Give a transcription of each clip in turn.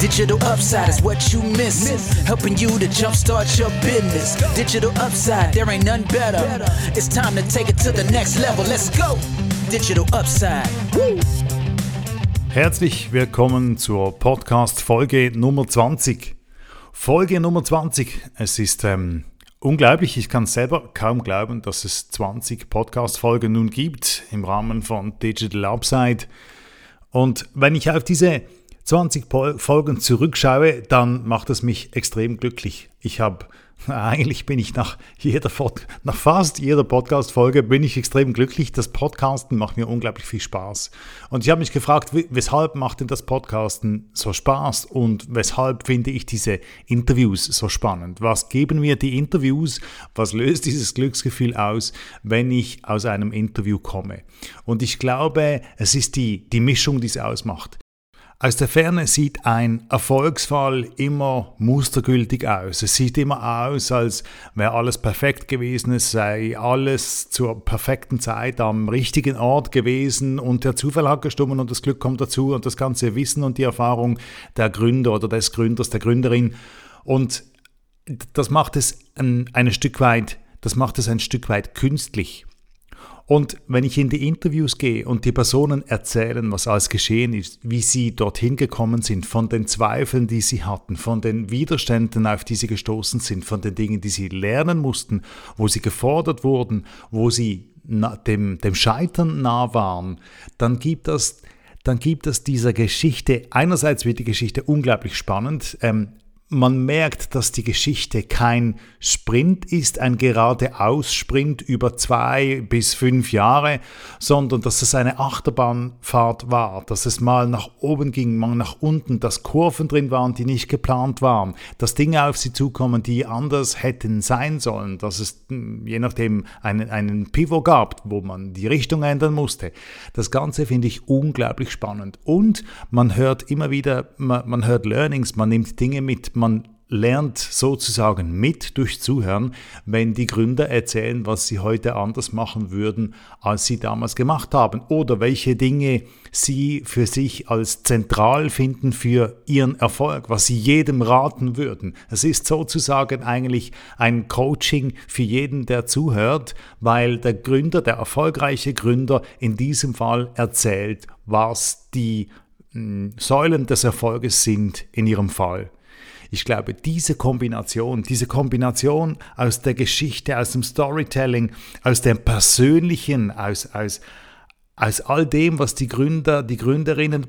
Digital upside is what you miss. Helping you to jumpstart your business. Digital upside, there ain't none better. It's time to take it to the next level. Let's go. Digital upside. Woo. Herzlich willkommen zur Podcast-Folge Nummer 20. Folge Nummer 20. Es ist ähm, unglaublich, ich kann selber kaum glauben, dass es 20 Podcast-Folgen nun gibt im Rahmen von Digital Upside. Und wenn ich auf diese 20 Folgen zurückschaue, dann macht es mich extrem glücklich. Ich habe eigentlich bin ich nach jeder nach fast jeder Podcast Folge bin ich extrem glücklich. Das Podcasten macht mir unglaublich viel Spaß. Und ich habe mich gefragt, weshalb macht denn das Podcasten so Spaß und weshalb finde ich diese Interviews so spannend? Was geben mir die Interviews? Was löst dieses Glücksgefühl aus, wenn ich aus einem Interview komme? Und ich glaube, es ist die die Mischung, die es ausmacht. Aus der Ferne sieht ein Erfolgsfall immer mustergültig aus. Es sieht immer aus, als wäre alles perfekt gewesen, es sei alles zur perfekten Zeit am richtigen Ort gewesen und der Zufall hat gestummen und das Glück kommt dazu und das ganze Wissen und die Erfahrung der Gründer oder des Gründers, der Gründerin. Und das macht es ein, ein Stück weit, das macht es ein Stück weit künstlich. Und wenn ich in die Interviews gehe und die Personen erzählen, was alles geschehen ist, wie sie dorthin gekommen sind, von den Zweifeln, die sie hatten, von den Widerständen, auf die sie gestoßen sind, von den Dingen, die sie lernen mussten, wo sie gefordert wurden, wo sie dem, dem Scheitern nah waren, dann gibt das dann gibt es dieser Geschichte, einerseits wird die Geschichte unglaublich spannend, ähm, man merkt, dass die Geschichte kein Sprint ist, ein geradeaus-Sprint über zwei bis fünf Jahre, sondern dass es eine Achterbahnfahrt war, dass es mal nach oben ging, mal nach unten, dass Kurven drin waren, die nicht geplant waren, dass Dinge auf sie zukommen, die anders hätten sein sollen, dass es hm, je nachdem einen, einen Pivot gab, wo man die Richtung ändern musste. Das Ganze finde ich unglaublich spannend und man hört immer wieder, man, man hört Learnings, man nimmt Dinge mit, man lernt sozusagen mit durch Zuhören, wenn die Gründer erzählen, was sie heute anders machen würden, als sie damals gemacht haben oder welche Dinge sie für sich als zentral finden für ihren Erfolg, was sie jedem raten würden. Es ist sozusagen eigentlich ein Coaching für jeden, der zuhört, weil der Gründer, der erfolgreiche Gründer in diesem Fall erzählt, was die hm, Säulen des Erfolges sind in ihrem Fall. Ich glaube, diese Kombination, diese Kombination aus der Geschichte, aus dem Storytelling, aus dem Persönlichen, aus, aus, aus all dem, was die Gründer, die Gründerinnen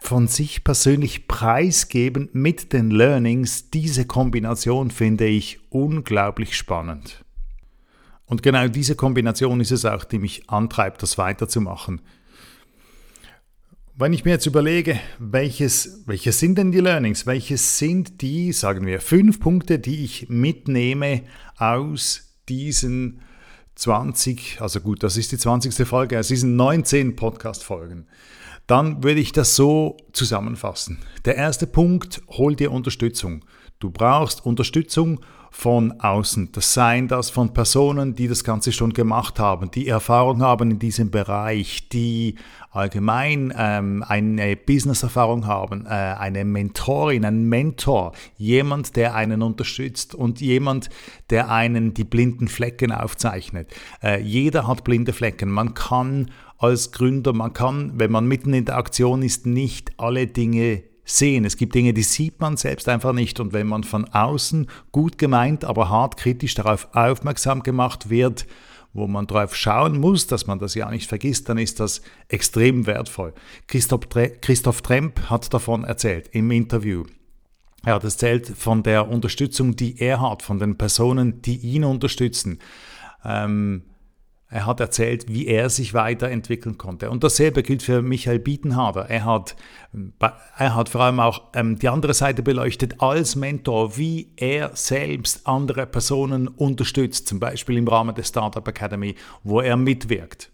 von sich persönlich preisgeben mit den Learnings, diese Kombination finde ich unglaublich spannend. Und genau diese Kombination ist es auch, die mich antreibt, das weiterzumachen. Wenn ich mir jetzt überlege, welches, welche sind denn die Learnings, welche sind die, sagen wir, fünf Punkte, die ich mitnehme aus diesen 20, also gut, das ist die 20. Folge, aus diesen 19 Podcast-Folgen, dann würde ich das so zusammenfassen. Der erste Punkt, hol dir Unterstützung. Du brauchst Unterstützung von außen. Das seien das von Personen, die das Ganze schon gemacht haben, die Erfahrung haben in diesem Bereich, die allgemein ähm, eine Business-Erfahrung haben, äh, eine Mentorin, ein Mentor, jemand, der einen unterstützt und jemand, der einen die blinden Flecken aufzeichnet. Äh, jeder hat blinde Flecken. Man kann als Gründer, man kann, wenn man mitten in der Aktion ist, nicht alle Dinge sehen. Es gibt Dinge, die sieht man selbst einfach nicht. Und wenn man von außen gut gemeint, aber hart kritisch darauf aufmerksam gemacht wird, wo man darauf schauen muss, dass man das ja nicht vergisst, dann ist das extrem wertvoll. Christoph, Christoph Tremp hat davon erzählt im Interview. Er hat erzählt von der Unterstützung, die er hat, von den Personen, die ihn unterstützen. Ähm, er hat erzählt, wie er sich weiterentwickeln konnte. Und dasselbe gilt für Michael Bietenhader. Er hat, er hat vor allem auch ähm, die andere Seite beleuchtet als Mentor, wie er selbst andere Personen unterstützt, zum Beispiel im Rahmen der Startup Academy, wo er mitwirkt.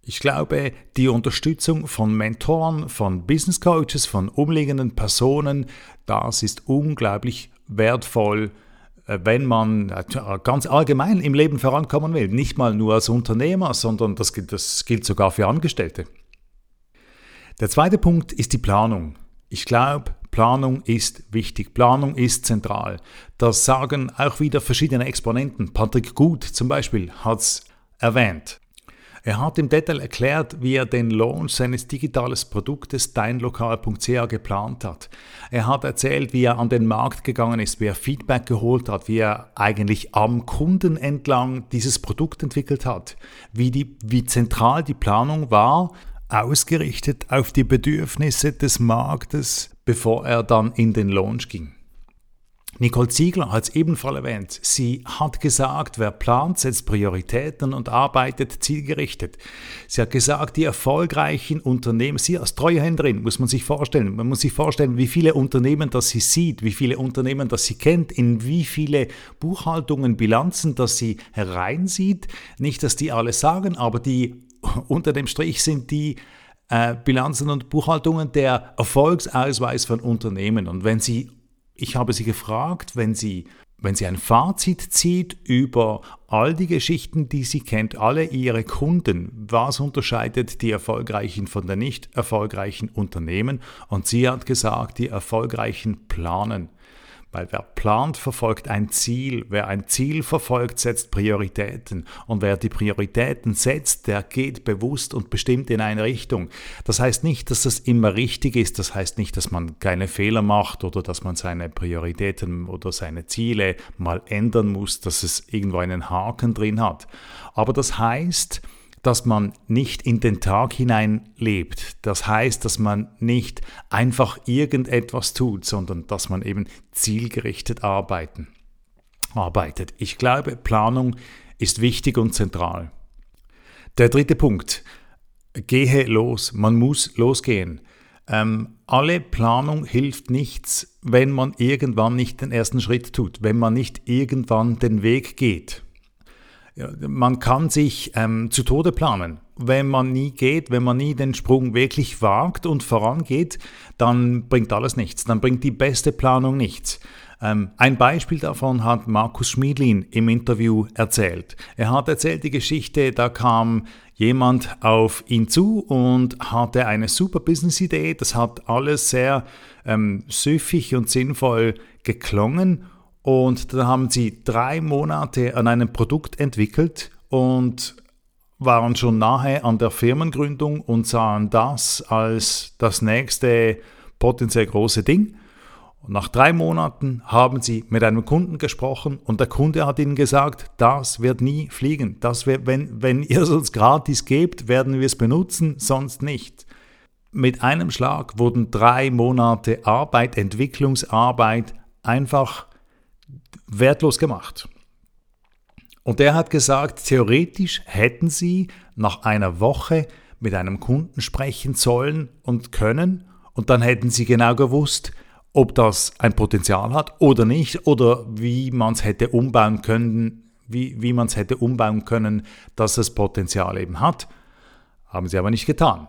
Ich glaube, die Unterstützung von Mentoren, von Business Coaches, von umliegenden Personen, das ist unglaublich wertvoll wenn man äh, ganz allgemein im Leben vorankommen will, nicht mal nur als Unternehmer, sondern das, das gilt sogar für Angestellte. Der zweite Punkt ist die Planung. Ich glaube, Planung ist wichtig, Planung ist zentral. Das sagen auch wieder verschiedene Exponenten. Patrick Gut zum Beispiel hat es erwähnt. Er hat im Detail erklärt, wie er den Launch seines digitalen Produktes deinlokal.ch geplant hat. Er hat erzählt, wie er an den Markt gegangen ist, wie er Feedback geholt hat, wie er eigentlich am Kunden entlang dieses Produkt entwickelt hat, wie, die, wie zentral die Planung war, ausgerichtet auf die Bedürfnisse des Marktes, bevor er dann in den Launch ging. Nicole Ziegler hat es ebenfalls erwähnt. Sie hat gesagt, wer plant, setzt Prioritäten und arbeitet zielgerichtet. Sie hat gesagt, die erfolgreichen Unternehmen, sie als Treuhänderin, muss man sich vorstellen, man muss sich vorstellen, wie viele Unternehmen das sie sieht, wie viele Unternehmen das sie kennt, in wie viele Buchhaltungen, Bilanzen das sie hereinsieht. Nicht, dass die alle sagen, aber die unter dem Strich sind die äh, Bilanzen und Buchhaltungen der Erfolgsausweis von Unternehmen. Und wenn Sie ich habe sie gefragt, wenn sie, wenn sie ein Fazit zieht über all die Geschichten, die sie kennt, alle ihre Kunden, was unterscheidet die erfolgreichen von den nicht erfolgreichen Unternehmen? Und sie hat gesagt, die erfolgreichen planen. Weil wer plant, verfolgt ein Ziel. Wer ein Ziel verfolgt, setzt Prioritäten. Und wer die Prioritäten setzt, der geht bewusst und bestimmt in eine Richtung. Das heißt nicht, dass das immer richtig ist. Das heißt nicht, dass man keine Fehler macht oder dass man seine Prioritäten oder seine Ziele mal ändern muss, dass es irgendwo einen Haken drin hat. Aber das heißt, dass man nicht in den Tag hinein lebt. Das heißt, dass man nicht einfach irgendetwas tut, sondern dass man eben zielgerichtet arbeiten, arbeitet. Ich glaube, Planung ist wichtig und zentral. Der dritte Punkt. Gehe los. Man muss losgehen. Ähm, alle Planung hilft nichts, wenn man irgendwann nicht den ersten Schritt tut, wenn man nicht irgendwann den Weg geht. Man kann sich ähm, zu Tode planen. Wenn man nie geht, wenn man nie den Sprung wirklich wagt und vorangeht, dann bringt alles nichts. Dann bringt die beste Planung nichts. Ähm, ein Beispiel davon hat Markus Schmiedlin im Interview erzählt. Er hat erzählt die Geschichte, da kam jemand auf ihn zu und hatte eine super Business-Idee. Das hat alles sehr ähm, süffig und sinnvoll geklungen und dann haben sie drei Monate an einem Produkt entwickelt und waren schon nahe an der Firmengründung und sahen das als das nächste potenziell große Ding. Und nach drei Monaten haben sie mit einem Kunden gesprochen und der Kunde hat ihnen gesagt, das wird nie fliegen. Das wird, wenn, wenn ihr es uns gratis gebt, werden wir es benutzen, sonst nicht. Mit einem Schlag wurden drei Monate Arbeit, Entwicklungsarbeit einfach wertlos gemacht. Und er hat gesagt, theoretisch hätten sie nach einer Woche mit einem Kunden sprechen sollen und können und dann hätten sie genau gewusst, ob das ein Potenzial hat oder nicht oder wie man es hätte umbauen können, wie, wie man es hätte umbauen können, dass es Potenzial eben hat. Haben sie aber nicht getan.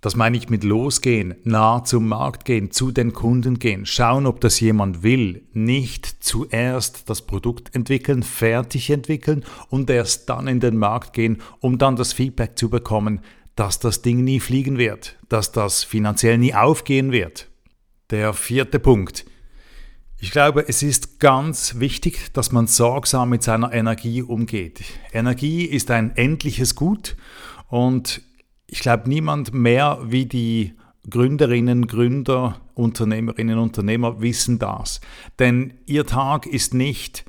Das meine ich mit losgehen, nah zum Markt gehen, zu den Kunden gehen, schauen, ob das jemand will. Nicht zuerst das Produkt entwickeln, fertig entwickeln und erst dann in den Markt gehen, um dann das Feedback zu bekommen, dass das Ding nie fliegen wird, dass das finanziell nie aufgehen wird. Der vierte Punkt. Ich glaube, es ist ganz wichtig, dass man sorgsam mit seiner Energie umgeht. Energie ist ein endliches Gut und ich glaube, niemand mehr wie die Gründerinnen, Gründer, Unternehmerinnen, Unternehmer wissen das. Denn ihr Tag ist nicht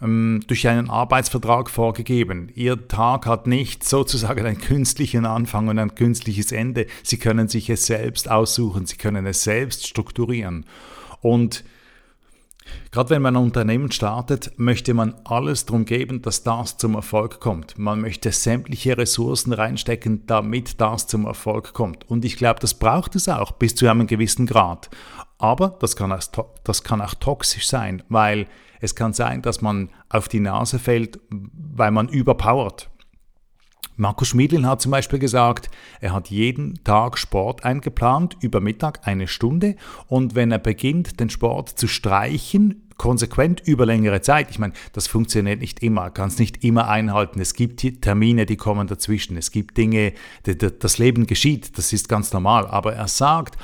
ähm, durch einen Arbeitsvertrag vorgegeben. Ihr Tag hat nicht sozusagen einen künstlichen Anfang und ein künstliches Ende. Sie können sich es selbst aussuchen, sie können es selbst strukturieren. Und Gerade wenn man ein Unternehmen startet, möchte man alles darum geben, dass das zum Erfolg kommt. Man möchte sämtliche Ressourcen reinstecken, damit das zum Erfolg kommt. Und ich glaube, das braucht es auch bis zu einem gewissen Grad. Aber das kann, auch, das kann auch toxisch sein, weil es kann sein, dass man auf die Nase fällt, weil man überpowert. Markus Schmiedlin hat zum Beispiel gesagt, er hat jeden Tag Sport eingeplant, über Mittag eine Stunde und wenn er beginnt, den Sport zu streichen, konsequent über längere Zeit, ich meine, das funktioniert nicht immer, kannst nicht immer einhalten. Es gibt Termine, die kommen dazwischen. Es gibt Dinge, das Leben geschieht, das ist ganz normal. Aber er sagt,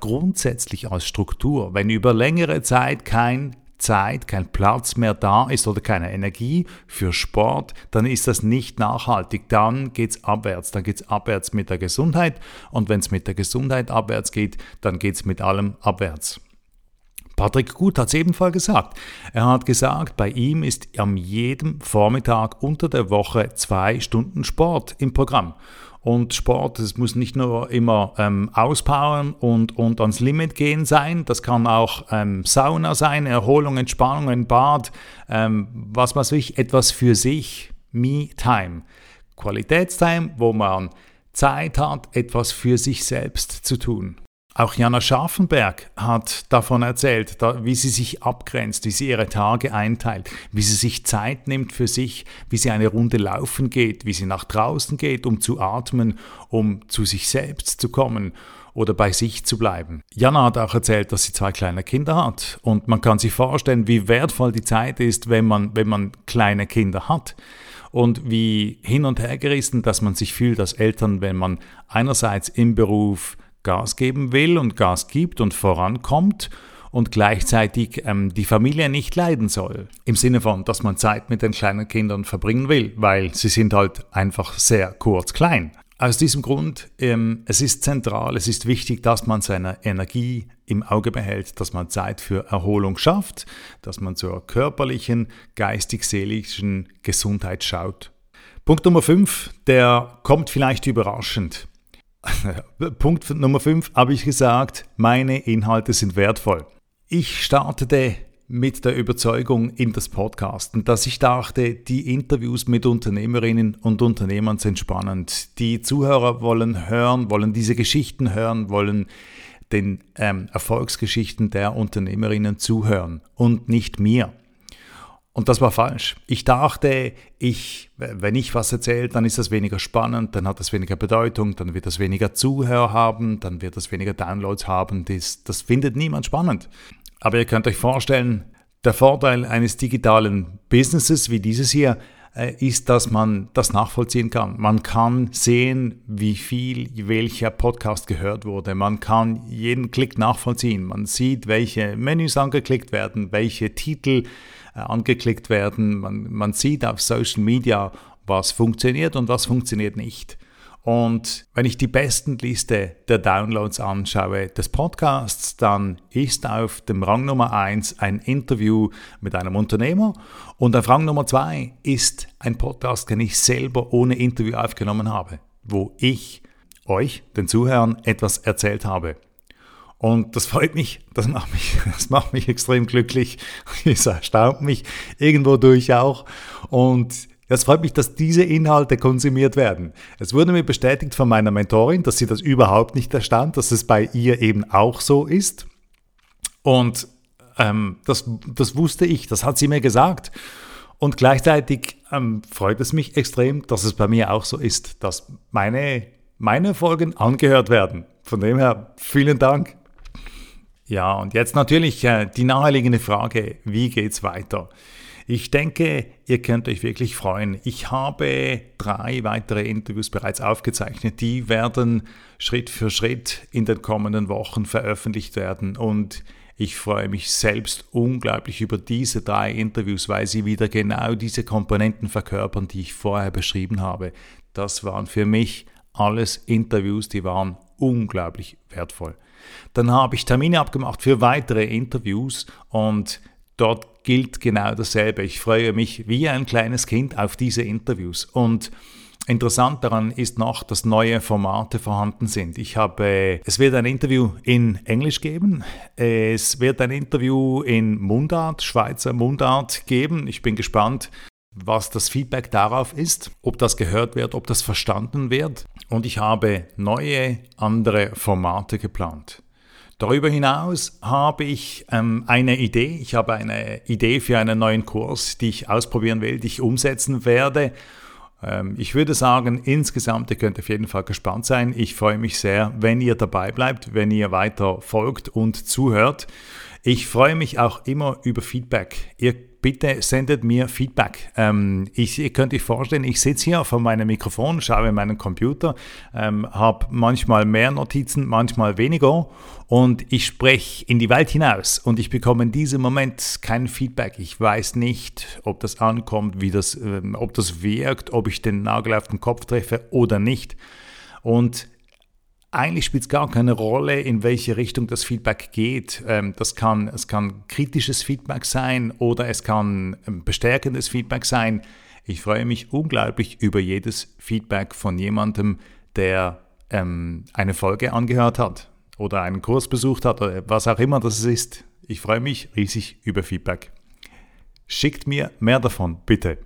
grundsätzlich als Struktur, wenn über längere Zeit kein Zeit, kein Platz mehr da ist oder keine Energie für Sport, dann ist das nicht nachhaltig. Dann geht es abwärts. Dann geht es abwärts mit der Gesundheit. Und wenn es mit der Gesundheit abwärts geht, dann geht es mit allem abwärts. Patrick Gut hat es ebenfalls gesagt. Er hat gesagt, bei ihm ist am jedem Vormittag unter der Woche zwei Stunden Sport im Programm. Und Sport, es muss nicht nur immer ähm, auspowern und, und ans Limit gehen sein, das kann auch ähm, Sauna sein, Erholung, Entspannung, ein Bad, ähm, was weiß ich, etwas für sich, Me-Time. Qualitätstime, wo man Zeit hat, etwas für sich selbst zu tun. Auch Jana Scharfenberg hat davon erzählt, wie sie sich abgrenzt, wie sie ihre Tage einteilt, wie sie sich Zeit nimmt für sich, wie sie eine Runde laufen geht, wie sie nach draußen geht, um zu atmen, um zu sich selbst zu kommen oder bei sich zu bleiben. Jana hat auch erzählt, dass sie zwei kleine Kinder hat und man kann sich vorstellen, wie wertvoll die Zeit ist, wenn man, wenn man kleine Kinder hat und wie hin und her gerissen, dass man sich fühlt als Eltern, wenn man einerseits im Beruf Gas geben will und Gas gibt und vorankommt und gleichzeitig ähm, die Familie nicht leiden soll. Im Sinne von, dass man Zeit mit den kleinen Kindern verbringen will, weil sie sind halt einfach sehr kurz klein. Aus diesem Grund, ähm, es ist zentral, es ist wichtig, dass man seine Energie im Auge behält, dass man Zeit für Erholung schafft, dass man zur körperlichen, geistig-seelischen Gesundheit schaut. Punkt Nummer 5, der kommt vielleicht überraschend. Punkt Nummer 5 habe ich gesagt, meine Inhalte sind wertvoll. Ich startete mit der Überzeugung in das Podcasten, dass ich dachte, die Interviews mit Unternehmerinnen und Unternehmern sind spannend. Die Zuhörer wollen hören, wollen diese Geschichten hören, wollen den ähm, Erfolgsgeschichten der Unternehmerinnen zuhören und nicht mir. Und das war falsch. Ich dachte, ich, wenn ich was erzähle, dann ist das weniger spannend, dann hat das weniger Bedeutung, dann wird das weniger Zuhörer haben, dann wird das weniger Downloads haben. Das, das findet niemand spannend. Aber ihr könnt euch vorstellen, der Vorteil eines digitalen Businesses wie dieses hier äh, ist, dass man das nachvollziehen kann. Man kann sehen, wie viel welcher Podcast gehört wurde. Man kann jeden Klick nachvollziehen. Man sieht, welche Menüs angeklickt werden, welche Titel angeklickt werden. Man, man sieht auf Social Media, was funktioniert und was funktioniert nicht. Und wenn ich die besten Liste der Downloads anschaue des Podcasts, dann ist auf dem Rang Nummer 1 ein Interview mit einem Unternehmer und auf Rang Nummer 2 ist ein Podcast, den ich selber ohne Interview aufgenommen habe, wo ich euch, den Zuhörern, etwas erzählt habe. Und das freut mich, das macht mich, das macht mich extrem glücklich. Es erstaunt mich irgendwo durch auch. Und es freut mich, dass diese Inhalte konsumiert werden. Es wurde mir bestätigt von meiner Mentorin, dass sie das überhaupt nicht erstaunt, dass es bei ihr eben auch so ist. Und ähm, das, das wusste ich, das hat sie mir gesagt. Und gleichzeitig ähm, freut es mich extrem, dass es bei mir auch so ist, dass meine, meine Folgen angehört werden. Von dem her, vielen Dank. Ja, und jetzt natürlich äh, die naheliegende Frage, wie geht's weiter? Ich denke, ihr könnt euch wirklich freuen. Ich habe drei weitere Interviews bereits aufgezeichnet. Die werden Schritt für Schritt in den kommenden Wochen veröffentlicht werden. Und ich freue mich selbst unglaublich über diese drei Interviews, weil sie wieder genau diese Komponenten verkörpern, die ich vorher beschrieben habe. Das waren für mich alles Interviews, die waren unglaublich wertvoll. Dann habe ich Termine abgemacht für weitere Interviews und dort gilt genau dasselbe. Ich freue mich wie ein kleines Kind auf diese Interviews und Interessant daran ist noch, dass neue Formate vorhanden sind. Ich habe, es wird ein Interview in Englisch geben, es wird ein Interview in Mundart, Schweizer Mundart geben. Ich bin gespannt, was das Feedback darauf ist, ob das gehört wird, ob das verstanden wird. Und ich habe neue, andere Formate geplant. Darüber hinaus habe ich ähm, eine Idee. Ich habe eine Idee für einen neuen Kurs, die ich ausprobieren will, die ich umsetzen werde. Ähm, ich würde sagen, insgesamt, ihr könnt auf jeden Fall gespannt sein. Ich freue mich sehr, wenn ihr dabei bleibt, wenn ihr weiter folgt und zuhört. Ich freue mich auch immer über Feedback. Ihr bitte sendet mir Feedback. Ähm, ich, ihr könnt euch vorstellen, ich sitze hier vor meinem Mikrofon, schaue in meinen Computer, ähm, habe manchmal mehr Notizen, manchmal weniger und ich spreche in die Welt hinaus und ich bekomme in diesem Moment kein Feedback. Ich weiß nicht, ob das ankommt, wie das, ähm, ob das wirkt, ob ich den Nagel auf den Kopf treffe oder nicht. Und eigentlich spielt es gar keine Rolle, in welche Richtung das Feedback geht. Ähm, das kann, es kann kritisches Feedback sein oder es kann ähm, bestärkendes Feedback sein. Ich freue mich unglaublich über jedes Feedback von jemandem, der ähm, eine Folge angehört hat oder einen Kurs besucht hat oder was auch immer das ist. Ich freue mich riesig über Feedback. Schickt mir mehr davon, bitte.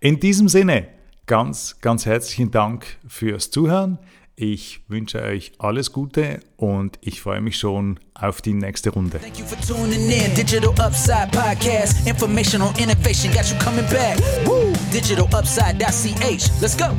In diesem Sinne, ganz, ganz herzlichen Dank fürs Zuhören. Ich wünsche euch alles Gute und ich freue mich schon auf die nächste Runde. Thank you for tuning in. Digital Upside Podcast. Information on innovation got you coming back. Woo! Digitalupside.ch. Let's go.